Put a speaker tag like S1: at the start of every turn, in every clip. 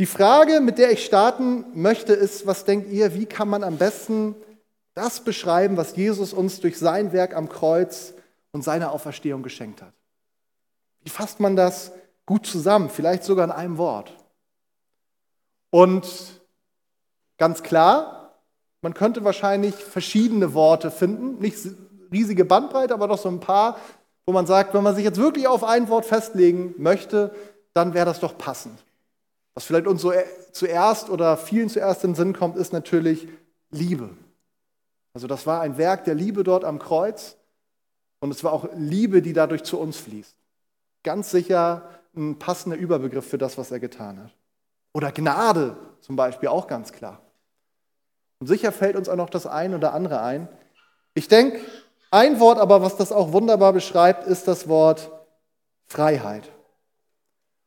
S1: Die Frage, mit der ich starten möchte, ist, was denkt ihr, wie kann man am besten das beschreiben, was Jesus uns durch sein Werk am Kreuz und seine Auferstehung geschenkt hat? Wie fasst man das gut zusammen, vielleicht sogar in einem Wort? Und ganz klar, man könnte wahrscheinlich verschiedene Worte finden, nicht riesige Bandbreite, aber doch so ein paar, wo man sagt, wenn man sich jetzt wirklich auf ein Wort festlegen möchte, dann wäre das doch passend. Was vielleicht uns so zuerst oder vielen zuerst in den Sinn kommt, ist natürlich Liebe. Also das war ein Werk der Liebe dort am Kreuz und es war auch Liebe, die dadurch zu uns fließt. Ganz sicher ein passender Überbegriff für das, was er getan hat. Oder Gnade zum Beispiel, auch ganz klar. Und sicher fällt uns auch noch das eine oder andere ein. Ich denke, ein Wort aber, was das auch wunderbar beschreibt, ist das Wort Freiheit.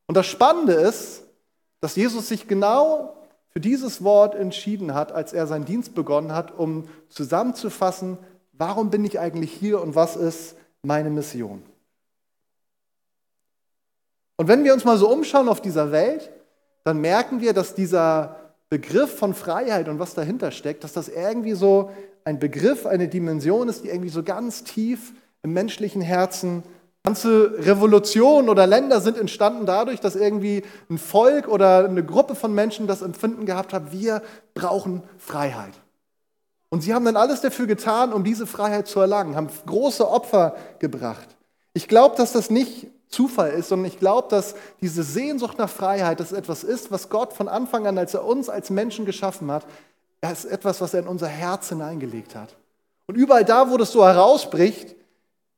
S1: Und das Spannende ist, dass Jesus sich genau für dieses Wort entschieden hat, als er seinen Dienst begonnen hat, um zusammenzufassen, warum bin ich eigentlich hier und was ist meine Mission. Und wenn wir uns mal so umschauen auf dieser Welt, dann merken wir, dass dieser Begriff von Freiheit und was dahinter steckt, dass das irgendwie so ein Begriff, eine Dimension ist, die irgendwie so ganz tief im menschlichen Herzen Ganze Revolutionen oder Länder sind entstanden dadurch, dass irgendwie ein Volk oder eine Gruppe von Menschen das Empfinden gehabt hat, wir brauchen Freiheit. Und sie haben dann alles dafür getan, um diese Freiheit zu erlangen, haben große Opfer gebracht. Ich glaube, dass das nicht Zufall ist, sondern ich glaube, dass diese Sehnsucht nach Freiheit, das etwas ist, was Gott von Anfang an, als er uns als Menschen geschaffen hat, es ist etwas, was er in unser Herz hineingelegt hat. Und überall da, wo das so herausbricht,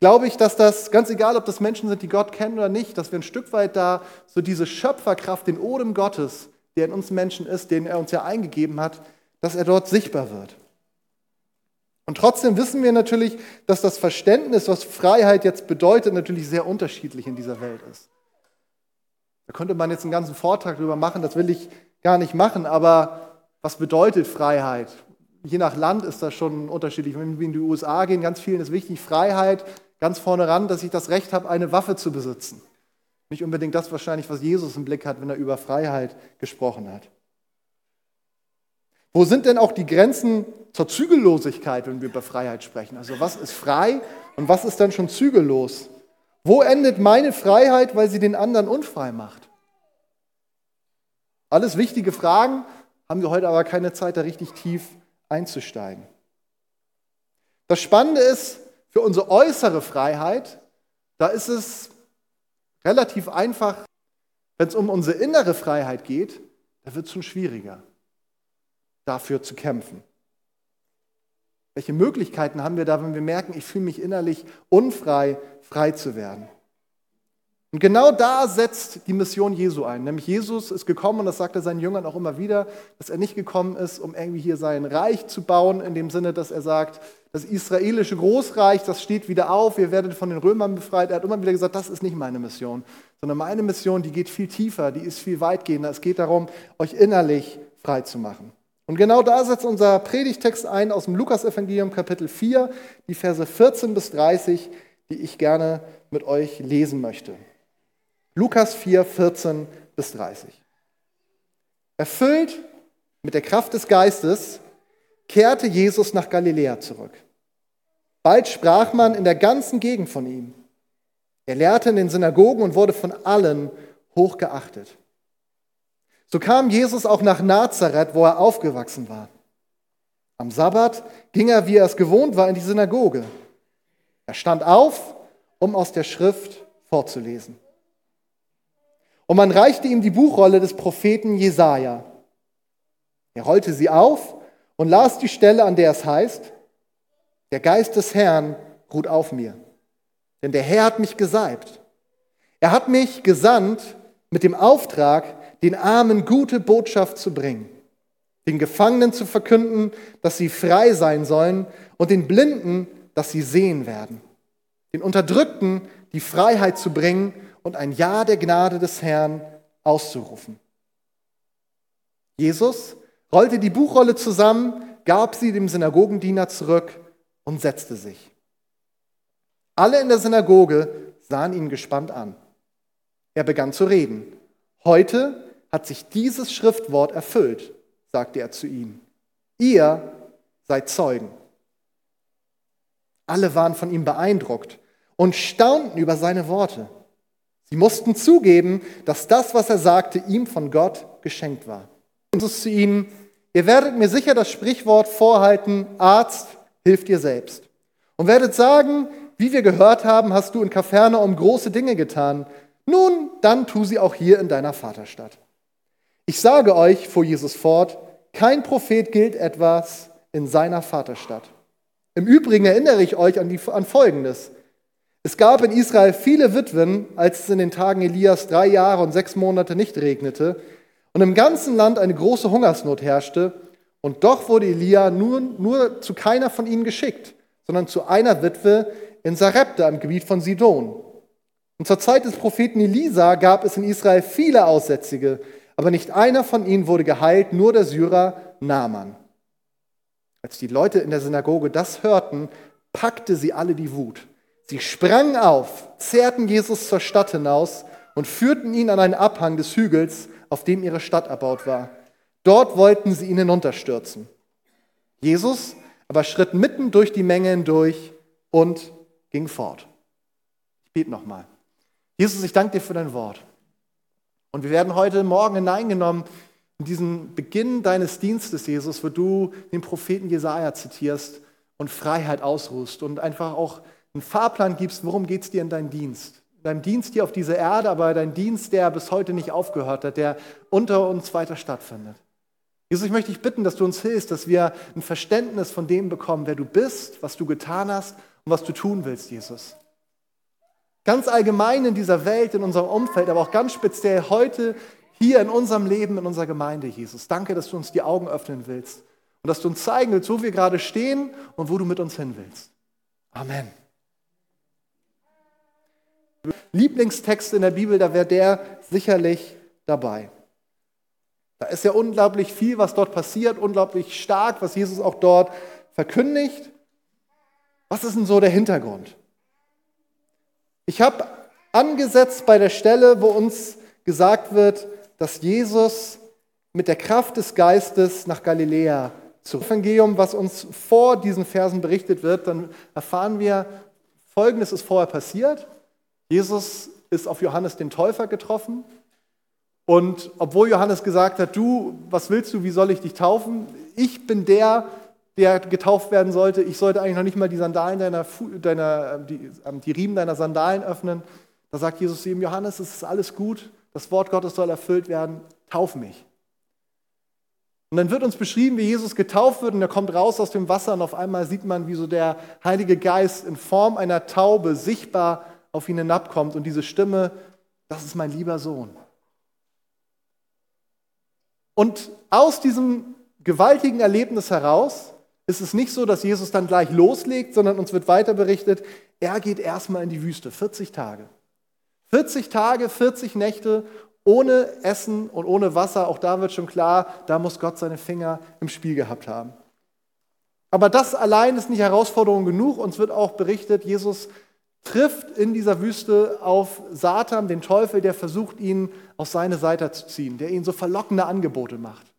S1: glaube ich, dass das, ganz egal, ob das Menschen sind, die Gott kennen oder nicht, dass wir ein Stück weit da so diese Schöpferkraft, den Odem Gottes, der in uns Menschen ist, den er uns ja eingegeben hat, dass er dort sichtbar wird. Und trotzdem wissen wir natürlich, dass das Verständnis, was Freiheit jetzt bedeutet, natürlich sehr unterschiedlich in dieser Welt ist. Da könnte man jetzt einen ganzen Vortrag darüber machen, das will ich gar nicht machen, aber was bedeutet Freiheit? Je nach Land ist das schon unterschiedlich. Wenn wir in die USA gehen, ganz vielen ist wichtig, Freiheit, ganz vorne ran, dass ich das Recht habe, eine Waffe zu besitzen. Nicht unbedingt das wahrscheinlich, was Jesus im Blick hat, wenn er über Freiheit gesprochen hat. Wo sind denn auch die Grenzen zur Zügellosigkeit, wenn wir über Freiheit sprechen? Also was ist frei und was ist dann schon zügellos? Wo endet meine Freiheit, weil sie den anderen unfrei macht? Alles wichtige Fragen, haben wir heute aber keine Zeit, da richtig tief einzusteigen. Das Spannende ist, für unsere äußere Freiheit, da ist es relativ einfach, wenn es um unsere innere Freiheit geht, da wird es schon schwieriger dafür zu kämpfen? Welche Möglichkeiten haben wir da, wenn wir merken, ich fühle mich innerlich unfrei, frei zu werden? Und genau da setzt die Mission Jesu ein. Nämlich Jesus ist gekommen, und das sagt er seinen Jüngern auch immer wieder, dass er nicht gekommen ist, um irgendwie hier sein Reich zu bauen, in dem Sinne, dass er sagt, das israelische Großreich, das steht wieder auf, ihr werdet von den Römern befreit. Er hat immer wieder gesagt, das ist nicht meine Mission, sondern meine Mission, die geht viel tiefer, die ist viel weitgehender. Es geht darum, euch innerlich frei zu machen. Und genau da setzt unser Predigtext ein aus dem Lukasevangelium Kapitel 4, die Verse 14 bis 30, die ich gerne mit euch lesen möchte. Lukas 4, 14 bis 30. Erfüllt mit der Kraft des Geistes kehrte Jesus nach Galiläa zurück. Bald sprach man in der ganzen Gegend von ihm. Er lehrte in den Synagogen und wurde von allen hochgeachtet. So kam Jesus auch nach Nazareth, wo er aufgewachsen war. Am Sabbat ging er, wie er es gewohnt war, in die Synagoge. Er stand auf, um aus der Schrift vorzulesen. Und man reichte ihm die Buchrolle des Propheten Jesaja. Er rollte sie auf und las die Stelle, an der es heißt: Der Geist des Herrn ruht auf mir, denn der Herr hat mich gesalbt. Er hat mich gesandt mit dem Auftrag, den Armen gute Botschaft zu bringen, den Gefangenen zu verkünden, dass sie frei sein sollen und den Blinden, dass sie sehen werden, den Unterdrückten die Freiheit zu bringen und ein Ja der Gnade des Herrn auszurufen. Jesus rollte die Buchrolle zusammen, gab sie dem Synagogendiener zurück und setzte sich. Alle in der Synagoge sahen ihn gespannt an. Er begann zu reden. Heute hat sich dieses Schriftwort erfüllt, sagte er zu ihnen. Ihr seid Zeugen. Alle waren von ihm beeindruckt und staunten über seine Worte. Sie mussten zugeben, dass das, was er sagte, ihm von Gott geschenkt war. Jesus zu ihnen, ihr werdet mir sicher das Sprichwort vorhalten, Arzt, hilft dir selbst. Und werdet sagen, wie wir gehört haben, hast du in Kapernaum große Dinge getan. Nun, dann tu sie auch hier in deiner Vaterstadt. Ich sage euch, fuhr Jesus fort, kein Prophet gilt etwas in seiner Vaterstadt. Im Übrigen erinnere ich euch an, die, an Folgendes. Es gab in Israel viele Witwen, als es in den Tagen Elias drei Jahre und sechs Monate nicht regnete und im ganzen Land eine große Hungersnot herrschte. Und doch wurde Elia nur, nur zu keiner von ihnen geschickt, sondern zu einer Witwe in Sarepta im Gebiet von Sidon. Und zur Zeit des Propheten Elisa gab es in Israel viele Aussätzige, aber nicht einer von ihnen wurde geheilt, nur der Syrer Naaman. Als die Leute in der Synagoge das hörten, packte sie alle die Wut. Sie sprangen auf, zerrten Jesus zur Stadt hinaus und führten ihn an einen Abhang des Hügels, auf dem ihre Stadt erbaut war. Dort wollten sie ihn hinunterstürzen. Jesus aber schritt mitten durch die Menge hindurch und ging fort. Ich bete nochmal. Jesus, ich danke dir für dein Wort. Und wir werden heute Morgen hineingenommen in diesen Beginn deines Dienstes, Jesus, wo du den Propheten Jesaja zitierst und Freiheit ausruhst und einfach auch einen Fahrplan gibst, worum geht es dir in deinem Dienst. In deinem Dienst hier auf dieser Erde, aber dein Dienst, der bis heute nicht aufgehört hat, der unter uns weiter stattfindet. Jesus, ich möchte dich bitten, dass du uns hilfst, dass wir ein Verständnis von dem bekommen, wer du bist, was du getan hast und was du tun willst, Jesus. Ganz allgemein in dieser Welt, in unserem Umfeld, aber auch ganz speziell heute hier in unserem Leben, in unserer Gemeinde, Jesus. Danke, dass du uns die Augen öffnen willst und dass du uns zeigen willst, wo wir gerade stehen und wo du mit uns hin willst. Amen. Lieblingstext in der Bibel, da wäre der sicherlich dabei. Da ist ja unglaublich viel, was dort passiert, unglaublich stark, was Jesus auch dort verkündigt. Was ist denn so der Hintergrund? Ich habe angesetzt bei der Stelle, wo uns gesagt wird, dass Jesus mit der Kraft des Geistes nach Galiläa zu Evangelium, was uns vor diesen Versen berichtet wird, dann erfahren wir, Folgendes ist vorher passiert. Jesus ist auf Johannes den Täufer getroffen. Und obwohl Johannes gesagt hat, du, was willst du, wie soll ich dich taufen? Ich bin der, der getauft werden sollte. Ich sollte eigentlich noch nicht mal die Sandalen deiner, deiner die, ähm, die Riemen deiner Sandalen öffnen. Da sagt Jesus zu ihm, Johannes, es ist alles gut. Das Wort Gottes soll erfüllt werden. Tauf mich. Und dann wird uns beschrieben, wie Jesus getauft wird und er kommt raus aus dem Wasser und auf einmal sieht man, wie so der Heilige Geist in Form einer Taube sichtbar auf ihn hinabkommt und diese Stimme, das ist mein lieber Sohn. Und aus diesem gewaltigen Erlebnis heraus ist es nicht so, dass Jesus dann gleich loslegt, sondern uns wird weiter berichtet, er geht erstmal in die Wüste, 40 Tage. 40 Tage, 40 Nächte ohne Essen und ohne Wasser. Auch da wird schon klar, da muss Gott seine Finger im Spiel gehabt haben. Aber das allein ist nicht Herausforderung genug. Uns wird auch berichtet, Jesus trifft in dieser Wüste auf Satan, den Teufel, der versucht, ihn auf seine Seite zu ziehen, der ihnen so verlockende Angebote macht.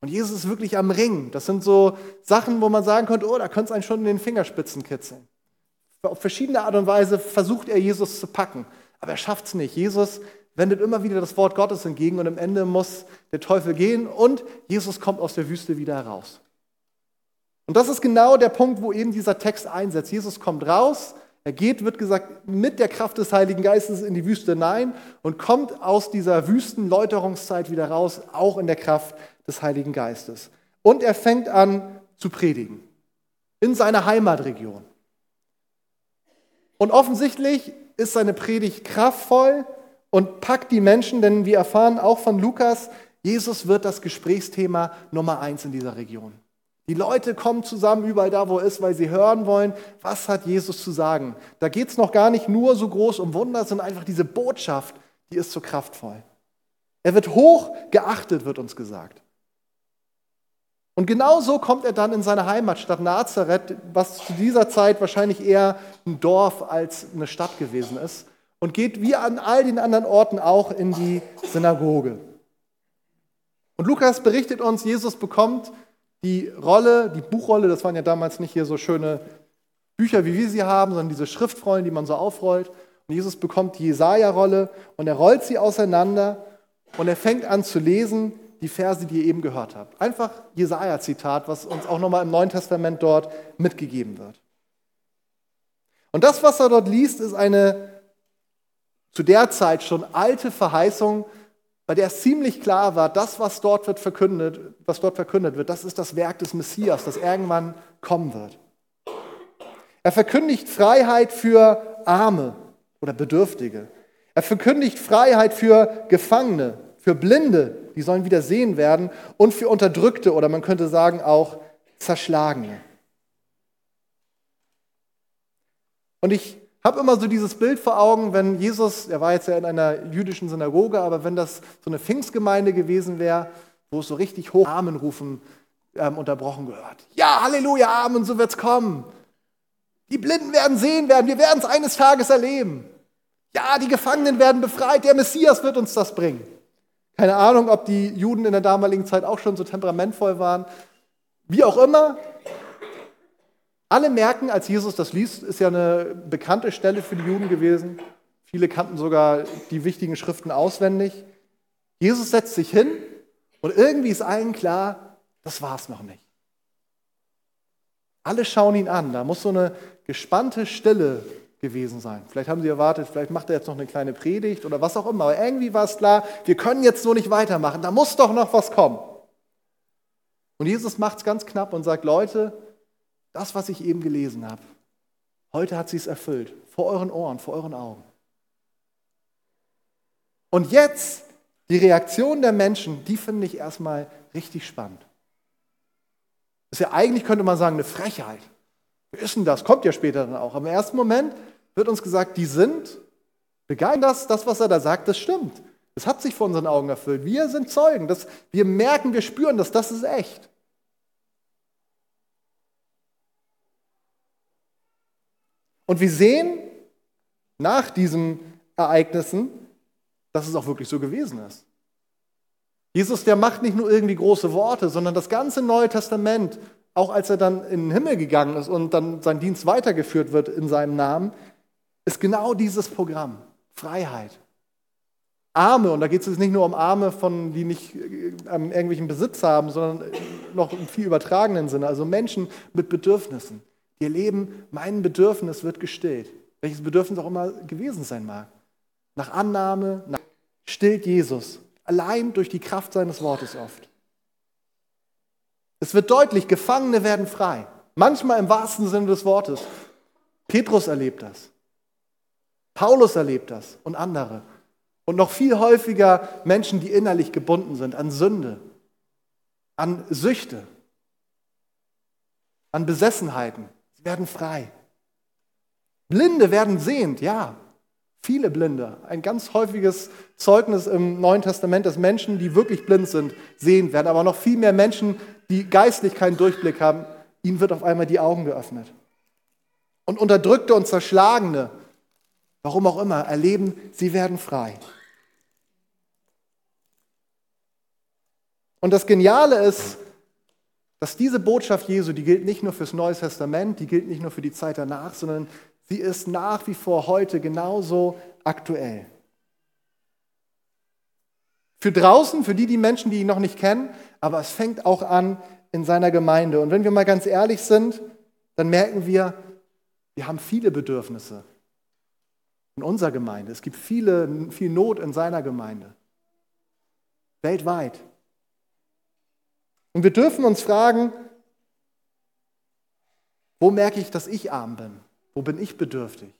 S1: Und Jesus ist wirklich am Ring. Das sind so Sachen, wo man sagen könnte, oh, da könnte es einen schon in den Fingerspitzen kitzeln. Auf verschiedene Art und Weise versucht er, Jesus zu packen. Aber er schafft es nicht. Jesus wendet immer wieder das Wort Gottes entgegen und am Ende muss der Teufel gehen und Jesus kommt aus der Wüste wieder heraus. Und das ist genau der Punkt, wo eben dieser Text einsetzt. Jesus kommt raus, er geht, wird gesagt, mit der Kraft des Heiligen Geistes in die Wüste hinein und kommt aus dieser Wüstenläuterungszeit wieder raus, auch in der Kraft des Heiligen Geistes. Und er fängt an zu predigen in seiner Heimatregion. Und offensichtlich ist seine Predigt kraftvoll und packt die Menschen, denn wir erfahren auch von Lukas, Jesus wird das Gesprächsthema Nummer eins in dieser Region. Die Leute kommen zusammen überall da, wo er ist, weil sie hören wollen, was hat Jesus zu sagen. Da geht es noch gar nicht nur so groß um Wunder, sondern einfach diese Botschaft, die ist so kraftvoll. Er wird hoch geachtet, wird uns gesagt. Und genau so kommt er dann in seine Heimatstadt Nazareth, was zu dieser Zeit wahrscheinlich eher ein Dorf als eine Stadt gewesen ist, und geht wie an all den anderen Orten auch in die Synagoge. Und Lukas berichtet uns, Jesus bekommt die Rolle, die Buchrolle, das waren ja damals nicht hier so schöne Bücher, wie wir sie haben, sondern diese Schriftrollen, die man so aufrollt. Und Jesus bekommt die Jesaja-Rolle und er rollt sie auseinander und er fängt an zu lesen die Verse, die ihr eben gehört habt. Einfach Jesaja-Zitat, was uns auch nochmal im Neuen Testament dort mitgegeben wird. Und das, was er dort liest, ist eine zu der Zeit schon alte Verheißung, bei der es ziemlich klar war, das, was dort wird verkündet, was dort verkündet wird, das ist das Werk des Messias, das irgendwann kommen wird. Er verkündigt Freiheit für Arme oder Bedürftige. Er verkündigt Freiheit für Gefangene, für Blinde, die sollen wieder sehen werden, und für Unterdrückte oder man könnte sagen auch Zerschlagene. Und ich habe immer so dieses Bild vor Augen, wenn Jesus, er war jetzt ja in einer jüdischen Synagoge, aber wenn das so eine Pfingstgemeinde gewesen wäre, wo es so richtig hoch Amen rufen ähm, unterbrochen gehört. Ja, Halleluja, Amen, so wird's kommen. Die Blinden werden sehen werden, wir werden es eines Tages erleben. Ja, die Gefangenen werden befreit, der Messias wird uns das bringen. Keine Ahnung, ob die Juden in der damaligen Zeit auch schon so temperamentvoll waren. Wie auch immer, alle merken, als Jesus das liest, ist ja eine bekannte Stelle für die Juden gewesen. Viele kannten sogar die wichtigen Schriften auswendig. Jesus setzt sich hin und irgendwie ist allen klar, das war es noch nicht. Alle schauen ihn an. Da muss so eine gespannte Stille gewesen sein. Vielleicht haben sie erwartet, vielleicht macht er jetzt noch eine kleine Predigt oder was auch immer. Aber irgendwie war es klar, wir können jetzt so nicht weitermachen. Da muss doch noch was kommen. Und Jesus macht es ganz knapp und sagt, Leute, das, was ich eben gelesen habe, heute hat sie es erfüllt. Vor euren Ohren, vor euren Augen. Und jetzt die Reaktion der Menschen, die finde ich erstmal richtig spannend. Das ist ja eigentlich, könnte man sagen, eine Frechheit. Wie ist denn das? Kommt ja später dann auch. Im ersten Moment wird uns gesagt, die sind begeistert, dass das, was er da sagt, das stimmt. Es hat sich vor unseren Augen erfüllt. Wir sind Zeugen. Das, wir merken, wir spüren das, das ist echt. Und wir sehen nach diesen Ereignissen, dass es auch wirklich so gewesen ist. Jesus, der macht nicht nur irgendwie große Worte, sondern das ganze Neue Testament auch als er dann in den Himmel gegangen ist und dann sein Dienst weitergeführt wird in seinem Namen, ist genau dieses Programm. Freiheit. Arme, und da geht es jetzt nicht nur um Arme, von, die nicht äh, irgendwelchen Besitz haben, sondern noch im viel übertragenen Sinne, also Menschen mit Bedürfnissen. Die erleben, mein Bedürfnis wird gestillt. Welches Bedürfnis auch immer gewesen sein mag. Nach Annahme, nach stillt Jesus. Allein durch die Kraft seines Wortes oft. Es wird deutlich, Gefangene werden frei. Manchmal im wahrsten Sinne des Wortes. Petrus erlebt das. Paulus erlebt das und andere. Und noch viel häufiger Menschen, die innerlich gebunden sind an Sünde, an Süchte, an Besessenheiten. Sie werden frei. Blinde werden sehend, ja. Viele Blinde. Ein ganz häufiges Zeugnis im Neuen Testament, dass Menschen, die wirklich blind sind, sehend werden. Aber noch viel mehr Menschen, die geistlich keinen Durchblick haben, ihnen wird auf einmal die Augen geöffnet. Und Unterdrückte und Zerschlagene, warum auch immer, erleben, sie werden frei. Und das Geniale ist, dass diese Botschaft Jesu, die gilt nicht nur fürs Neue Testament, die gilt nicht nur für die Zeit danach, sondern sie ist nach wie vor heute genauso aktuell. Für draußen, für die, die Menschen, die ihn noch nicht kennen, aber es fängt auch an in seiner Gemeinde. Und wenn wir mal ganz ehrlich sind, dann merken wir, wir haben viele Bedürfnisse in unserer Gemeinde. Es gibt viele, viel Not in seiner Gemeinde. Weltweit. Und wir dürfen uns fragen, wo merke ich, dass ich arm bin? Wo bin ich bedürftig?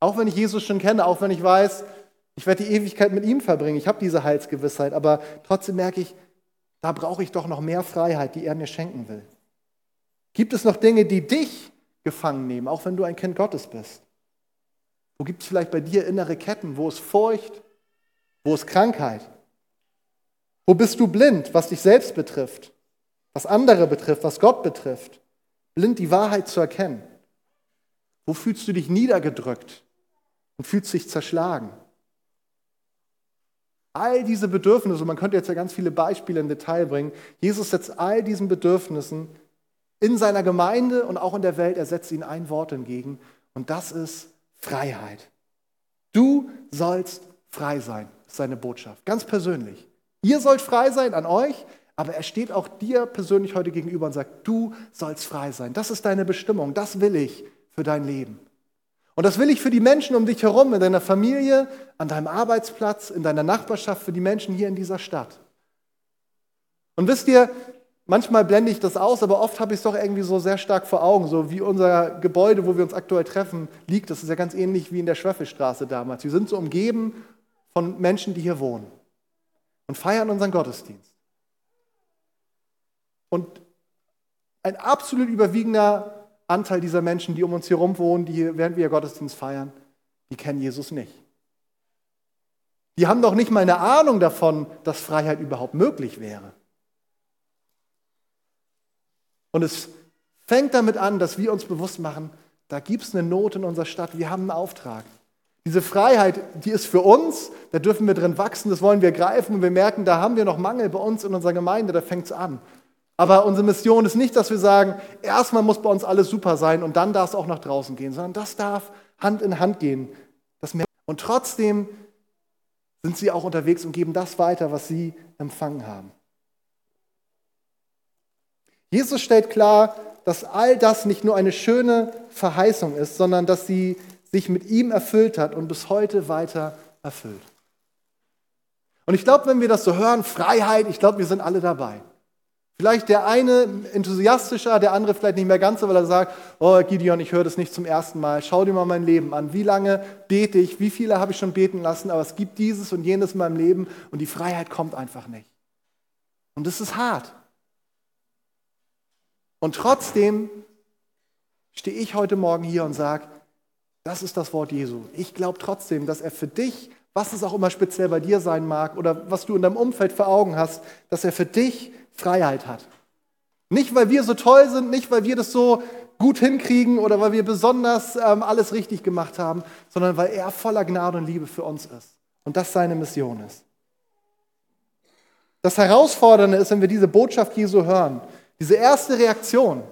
S1: Auch wenn ich Jesus schon kenne, auch wenn ich weiß, ich werde die Ewigkeit mit ihm verbringen, ich habe diese Heilsgewissheit, aber trotzdem merke ich, da brauche ich doch noch mehr Freiheit, die er mir schenken will. Gibt es noch Dinge, die dich gefangen nehmen, auch wenn du ein Kind Gottes bist? Wo gibt es vielleicht bei dir innere Ketten? Wo ist Furcht? Wo ist Krankheit? Wo bist du blind, was dich selbst betrifft, was andere betrifft, was Gott betrifft? Blind die Wahrheit zu erkennen. Wo fühlst du dich niedergedrückt und fühlst dich zerschlagen? All diese Bedürfnisse, man könnte jetzt ja ganz viele Beispiele im Detail bringen, Jesus setzt all diesen Bedürfnissen in seiner Gemeinde und auch in der Welt, er setzt ihnen ein Wort entgegen und das ist Freiheit. Du sollst frei sein, ist seine Botschaft, ganz persönlich. Ihr sollt frei sein an euch, aber er steht auch dir persönlich heute gegenüber und sagt, du sollst frei sein. Das ist deine Bestimmung, das will ich für dein Leben. Und das will ich für die Menschen um dich herum, in deiner Familie, an deinem Arbeitsplatz, in deiner Nachbarschaft, für die Menschen hier in dieser Stadt. Und wisst ihr, manchmal blende ich das aus, aber oft habe ich es doch irgendwie so sehr stark vor Augen, so wie unser Gebäude, wo wir uns aktuell treffen, liegt. Das ist ja ganz ähnlich wie in der Schweffelstraße damals. Wir sind so umgeben von Menschen, die hier wohnen und feiern unseren Gottesdienst. Und ein absolut überwiegender Anteil dieser Menschen, die um uns herum wohnen, die während wir Gottesdienst feiern, die kennen Jesus nicht. Die haben doch nicht mal eine Ahnung davon, dass Freiheit überhaupt möglich wäre. Und es fängt damit an, dass wir uns bewusst machen, da gibt es eine Not in unserer Stadt, wir haben einen Auftrag. Diese Freiheit, die ist für uns, da dürfen wir drin wachsen, das wollen wir greifen und wir merken, da haben wir noch Mangel bei uns in unserer Gemeinde, da fängt es an. Aber unsere Mission ist nicht, dass wir sagen, erstmal muss bei uns alles super sein und dann darf es auch nach draußen gehen, sondern das darf Hand in Hand gehen. und trotzdem sind sie auch unterwegs und geben das weiter, was sie empfangen haben. Jesus stellt klar, dass all das nicht nur eine schöne Verheißung ist, sondern dass sie sich mit ihm erfüllt hat und bis heute weiter erfüllt. Und ich glaube, wenn wir das so hören, Freiheit, ich glaube, wir sind alle dabei. Vielleicht der eine enthusiastischer, der andere vielleicht nicht mehr ganz so, weil er sagt, oh Gideon, ich höre das nicht zum ersten Mal. Schau dir mal mein Leben an. Wie lange bete ich? Wie viele habe ich schon beten lassen? Aber es gibt dieses und jenes in meinem Leben und die Freiheit kommt einfach nicht. Und das ist hart. Und trotzdem stehe ich heute Morgen hier und sage, das ist das Wort Jesu. Ich glaube trotzdem, dass er für dich, was es auch immer speziell bei dir sein mag oder was du in deinem Umfeld vor Augen hast, dass er für dich Freiheit hat. Nicht, weil wir so toll sind, nicht, weil wir das so gut hinkriegen oder weil wir besonders ähm, alles richtig gemacht haben, sondern weil er voller Gnade und Liebe für uns ist. Und das seine Mission ist. Das Herausfordernde ist, wenn wir diese Botschaft Jesu hören, diese erste Reaktion,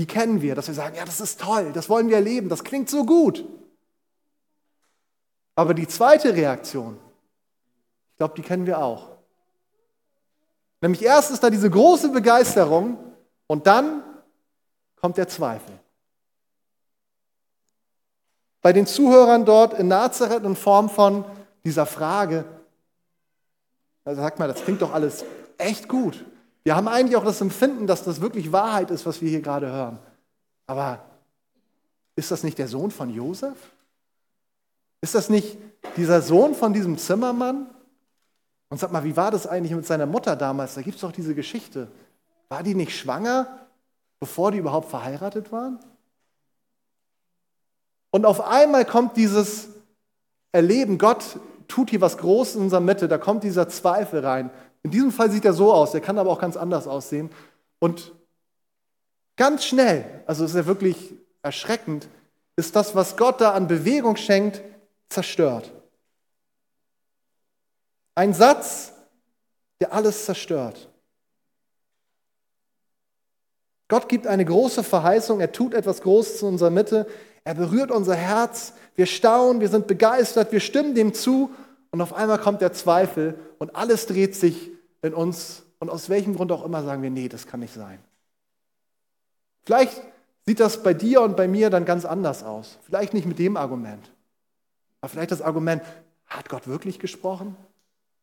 S1: die kennen wir, dass wir sagen, ja, das ist toll, das wollen wir erleben, das klingt so gut. Aber die zweite Reaktion, ich glaube, die kennen wir auch. Nämlich erst ist da diese große Begeisterung und dann kommt der Zweifel. Bei den Zuhörern dort in Nazareth in Form von dieser Frage, also sagt man, das klingt doch alles echt gut. Wir haben eigentlich auch das Empfinden, dass das wirklich Wahrheit ist, was wir hier gerade hören. Aber ist das nicht der Sohn von Josef? Ist das nicht dieser Sohn von diesem Zimmermann? Und sag mal, wie war das eigentlich mit seiner Mutter damals? Da gibt es doch diese Geschichte. War die nicht schwanger, bevor die überhaupt verheiratet waren? Und auf einmal kommt dieses Erleben, Gott tut hier was Großes in unserer Mitte, da kommt dieser Zweifel rein. In diesem Fall sieht er so aus, der kann aber auch ganz anders aussehen. Und ganz schnell, also ist er wirklich erschreckend, ist das, was Gott da an Bewegung schenkt, zerstört. Ein Satz, der alles zerstört. Gott gibt eine große Verheißung, er tut etwas Großes in unserer Mitte, er berührt unser Herz, wir staunen, wir sind begeistert, wir stimmen dem zu und auf einmal kommt der Zweifel und alles dreht sich in uns und aus welchem Grund auch immer sagen wir, nee, das kann nicht sein. Vielleicht sieht das bei dir und bei mir dann ganz anders aus. Vielleicht nicht mit dem Argument. Aber vielleicht das Argument, hat Gott wirklich gesprochen?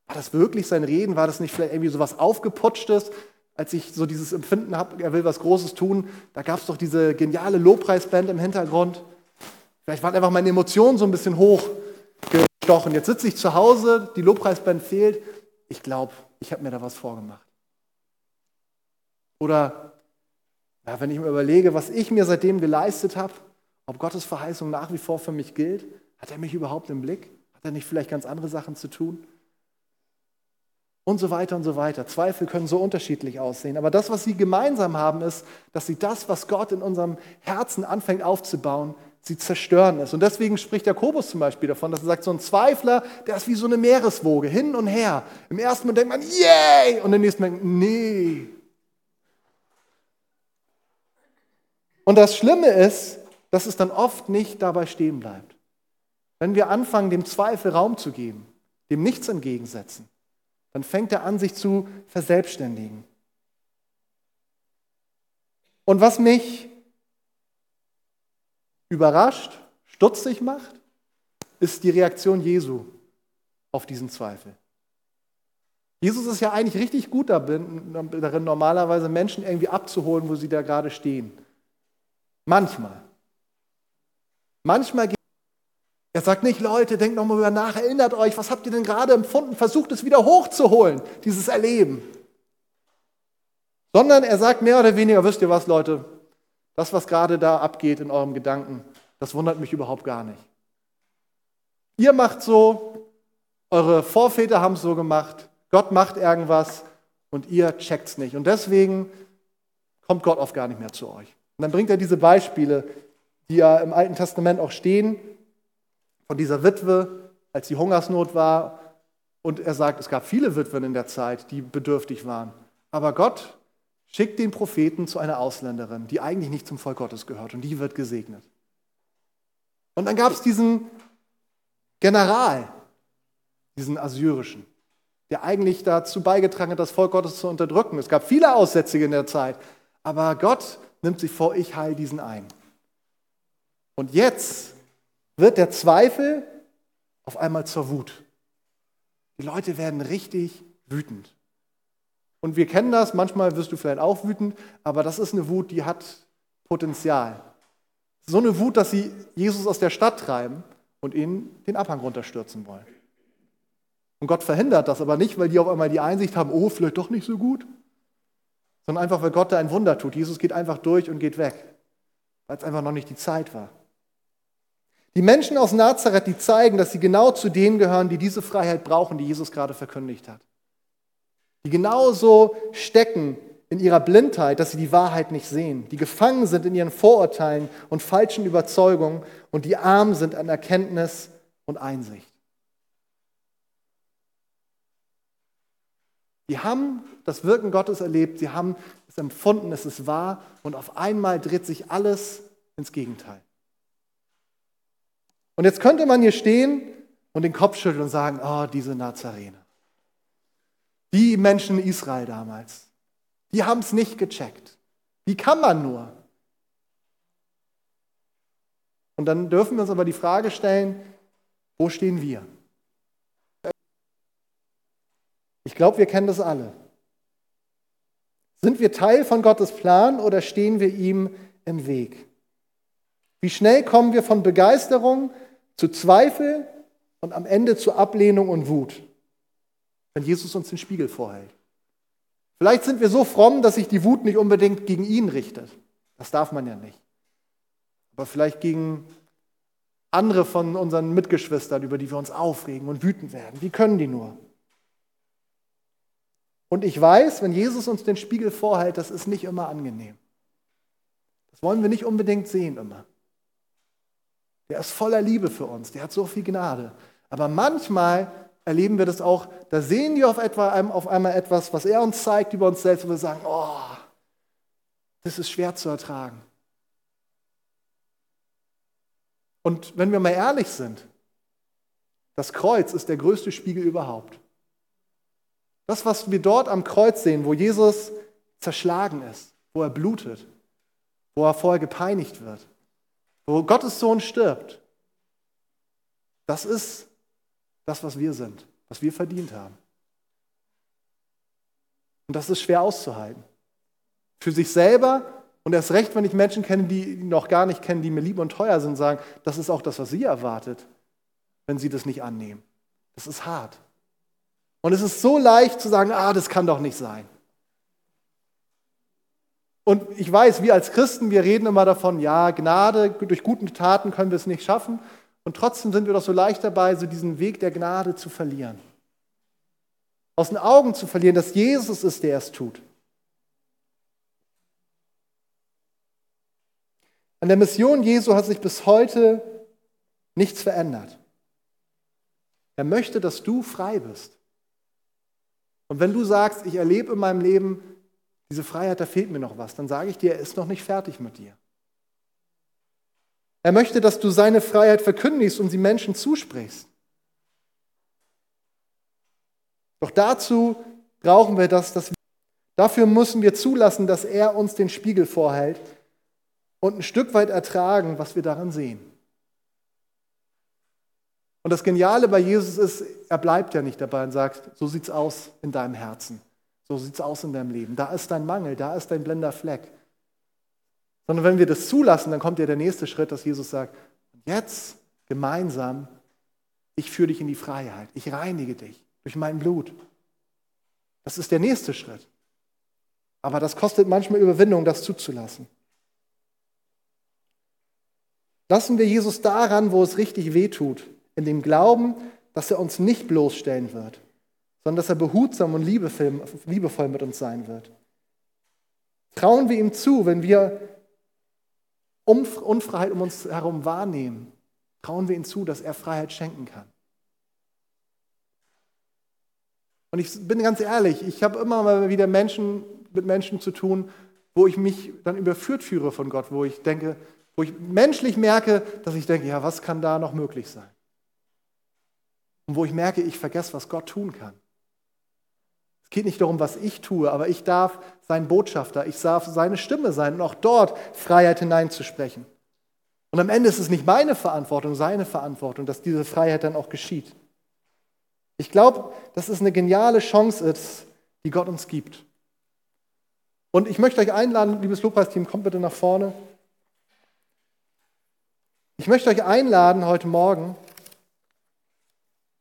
S1: War das wirklich sein Reden? War das nicht vielleicht irgendwie so was Aufgeputschtes? Als ich so dieses Empfinden habe, er will was Großes tun, da gab es doch diese geniale Lobpreisband im Hintergrund. Vielleicht waren einfach meine Emotionen so ein bisschen hochgestochen. Jetzt sitze ich zu Hause, die Lobpreisband fehlt. Ich glaube, ich habe mir da was vorgemacht. Oder ja, wenn ich mir überlege, was ich mir seitdem geleistet habe, ob Gottes Verheißung nach wie vor für mich gilt, hat er mich überhaupt im Blick? Hat er nicht vielleicht ganz andere Sachen zu tun? Und so weiter und so weiter. Zweifel können so unterschiedlich aussehen. Aber das, was sie gemeinsam haben, ist, dass sie das, was Gott in unserem Herzen anfängt aufzubauen, Sie zerstören es. Und deswegen spricht Jakobus zum Beispiel davon, dass er sagt, so ein Zweifler, der ist wie so eine Meereswoge, hin und her. Im ersten Moment denkt man, yay! Und im nächsten Moment, nee. Und das Schlimme ist, dass es dann oft nicht dabei stehen bleibt. Wenn wir anfangen, dem Zweifel Raum zu geben, dem nichts entgegensetzen, dann fängt er an, sich zu verselbstständigen. Und was mich überrascht, stutzig macht, ist die Reaktion Jesu auf diesen Zweifel. Jesus ist ja eigentlich richtig gut darin, normalerweise Menschen irgendwie abzuholen, wo sie da gerade stehen. Manchmal. Manchmal geht er sagt nicht, Leute, denkt nochmal über nach, erinnert euch, was habt ihr denn gerade empfunden? Versucht es wieder hochzuholen, dieses Erleben. Sondern er sagt mehr oder weniger, wisst ihr was, Leute, das, was gerade da abgeht in eurem Gedanken, das wundert mich überhaupt gar nicht. Ihr macht so, eure Vorväter haben es so gemacht, Gott macht irgendwas und ihr checkt es nicht. Und deswegen kommt Gott oft gar nicht mehr zu euch. Und dann bringt er diese Beispiele, die ja im Alten Testament auch stehen, von dieser Witwe, als die Hungersnot war. Und er sagt, es gab viele Witwen in der Zeit, die bedürftig waren. Aber Gott schickt den Propheten zu einer Ausländerin, die eigentlich nicht zum Volk Gottes gehört. Und die wird gesegnet. Und dann gab es diesen General, diesen assyrischen, der eigentlich dazu beigetragen hat, das Volk Gottes zu unterdrücken. Es gab viele Aussätzige in der Zeit. Aber Gott nimmt sich vor, ich heile diesen ein. Und jetzt wird der Zweifel auf einmal zur Wut. Die Leute werden richtig wütend. Und wir kennen das, manchmal wirst du vielleicht auch wütend, aber das ist eine Wut, die hat Potenzial. So eine Wut, dass sie Jesus aus der Stadt treiben und ihn den Abhang runterstürzen wollen. Und Gott verhindert das aber nicht, weil die auf einmal die Einsicht haben, oh, vielleicht doch nicht so gut, sondern einfach, weil Gott da ein Wunder tut. Jesus geht einfach durch und geht weg, weil es einfach noch nicht die Zeit war. Die Menschen aus Nazareth, die zeigen, dass sie genau zu denen gehören, die diese Freiheit brauchen, die Jesus gerade verkündigt hat. Die genauso stecken in ihrer Blindheit, dass sie die Wahrheit nicht sehen, die gefangen sind in ihren Vorurteilen und falschen Überzeugungen und die arm sind an Erkenntnis und Einsicht. Die haben das Wirken Gottes erlebt, sie haben es empfunden, es ist wahr und auf einmal dreht sich alles ins Gegenteil. Und jetzt könnte man hier stehen und den Kopf schütteln und sagen, oh, diese Nazarener. Die Menschen in Israel damals, die haben es nicht gecheckt. Wie kann man nur? Und dann dürfen wir uns aber die Frage stellen, wo stehen wir? Ich glaube, wir kennen das alle. Sind wir Teil von Gottes Plan oder stehen wir ihm im Weg? Wie schnell kommen wir von Begeisterung zu Zweifel und am Ende zu Ablehnung und Wut, wenn Jesus uns den Spiegel vorhält. Vielleicht sind wir so fromm, dass sich die Wut nicht unbedingt gegen ihn richtet. Das darf man ja nicht. Aber vielleicht gegen andere von unseren Mitgeschwistern, über die wir uns aufregen und wütend werden. Wie können die nur? Und ich weiß, wenn Jesus uns den Spiegel vorhält, das ist nicht immer angenehm. Das wollen wir nicht unbedingt sehen immer. Der ist voller Liebe für uns, der hat so viel Gnade. Aber manchmal erleben wir das auch, da sehen wir auf, etwa, auf einmal etwas, was er uns zeigt über uns selbst und wir sagen, oh, das ist schwer zu ertragen. Und wenn wir mal ehrlich sind, das Kreuz ist der größte Spiegel überhaupt. Das, was wir dort am Kreuz sehen, wo Jesus zerschlagen ist, wo er blutet, wo er vorher gepeinigt wird, wo Gottes Sohn stirbt, das ist das, was wir sind, was wir verdient haben. Und das ist schwer auszuhalten. Für sich selber und erst recht, wenn ich Menschen kenne, die noch gar nicht kennen, die mir lieb und teuer sind, sagen, das ist auch das, was sie erwartet, wenn sie das nicht annehmen. Das ist hart. Und es ist so leicht zu sagen, ah, das kann doch nicht sein. Und ich weiß, wir als Christen, wir reden immer davon, ja, Gnade, durch gute Taten können wir es nicht schaffen. Und trotzdem sind wir doch so leicht dabei, so diesen Weg der Gnade zu verlieren. Aus den Augen zu verlieren, dass Jesus ist, der es tut. An der Mission Jesu hat sich bis heute nichts verändert. Er möchte, dass du frei bist. Und wenn du sagst, ich erlebe in meinem Leben diese Freiheit, da fehlt mir noch was, dann sage ich dir, er ist noch nicht fertig mit dir. Er möchte, dass du seine Freiheit verkündigst und sie Menschen zusprichst. Doch dazu brauchen wir das, dass wir, dafür müssen wir zulassen, dass er uns den Spiegel vorhält und ein Stück weit ertragen, was wir daran sehen. Und das Geniale bei Jesus ist, er bleibt ja nicht dabei und sagt, so sieht's aus in deinem Herzen, so sieht's aus in deinem Leben, da ist dein Mangel, da ist dein blinder Fleck. Sondern wenn wir das zulassen, dann kommt ja der nächste Schritt, dass Jesus sagt, jetzt gemeinsam, ich führe dich in die Freiheit, ich reinige dich durch mein Blut. Das ist der nächste Schritt. Aber das kostet manchmal Überwindung, das zuzulassen. Lassen wir Jesus daran, wo es richtig weh tut, in dem Glauben, dass er uns nicht bloßstellen wird, sondern dass er behutsam und liebevoll mit uns sein wird. Trauen wir ihm zu, wenn wir Unfreiheit um uns herum wahrnehmen, trauen wir ihm zu, dass er Freiheit schenken kann. Und ich bin ganz ehrlich, ich habe immer mal wieder Menschen mit Menschen zu tun, wo ich mich dann überführt führe von Gott, wo ich denke, wo ich menschlich merke, dass ich denke, ja, was kann da noch möglich sein? Und wo ich merke, ich vergesse, was Gott tun kann. Es geht nicht darum, was ich tue, aber ich darf sein Botschafter, ich darf seine Stimme sein und auch dort Freiheit hineinzusprechen. Und am Ende ist es nicht meine Verantwortung, seine Verantwortung, dass diese Freiheit dann auch geschieht. Ich glaube, dass es eine geniale Chance ist, die Gott uns gibt. Und ich möchte euch einladen, liebes Lobpreisteam, kommt bitte nach vorne. Ich möchte euch einladen, heute Morgen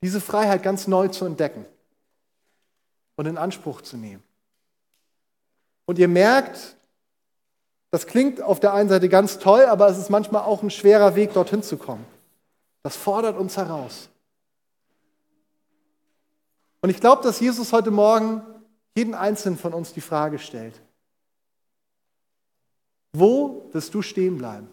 S1: diese Freiheit ganz neu zu entdecken und in Anspruch zu nehmen. Und ihr merkt, das klingt auf der einen Seite ganz toll, aber es ist manchmal auch ein schwerer Weg, dorthin zu kommen. Das fordert uns heraus. Und ich glaube, dass Jesus heute Morgen jeden einzelnen von uns die Frage stellt, wo wirst du stehen bleiben?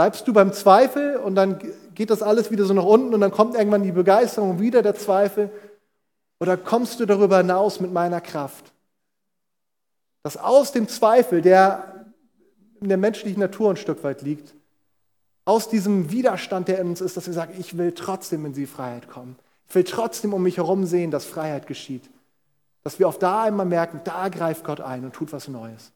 S1: Bleibst du beim Zweifel und dann geht das alles wieder so nach unten und dann kommt irgendwann die Begeisterung wieder der Zweifel? Oder kommst du darüber hinaus mit meiner Kraft? Dass aus dem Zweifel, der in der menschlichen Natur ein Stück weit liegt, aus diesem Widerstand, der in uns ist, dass wir sagen, ich will trotzdem in die Freiheit kommen. Ich will trotzdem um mich herum sehen, dass Freiheit geschieht. Dass wir auf da einmal merken, da greift Gott ein und tut was Neues.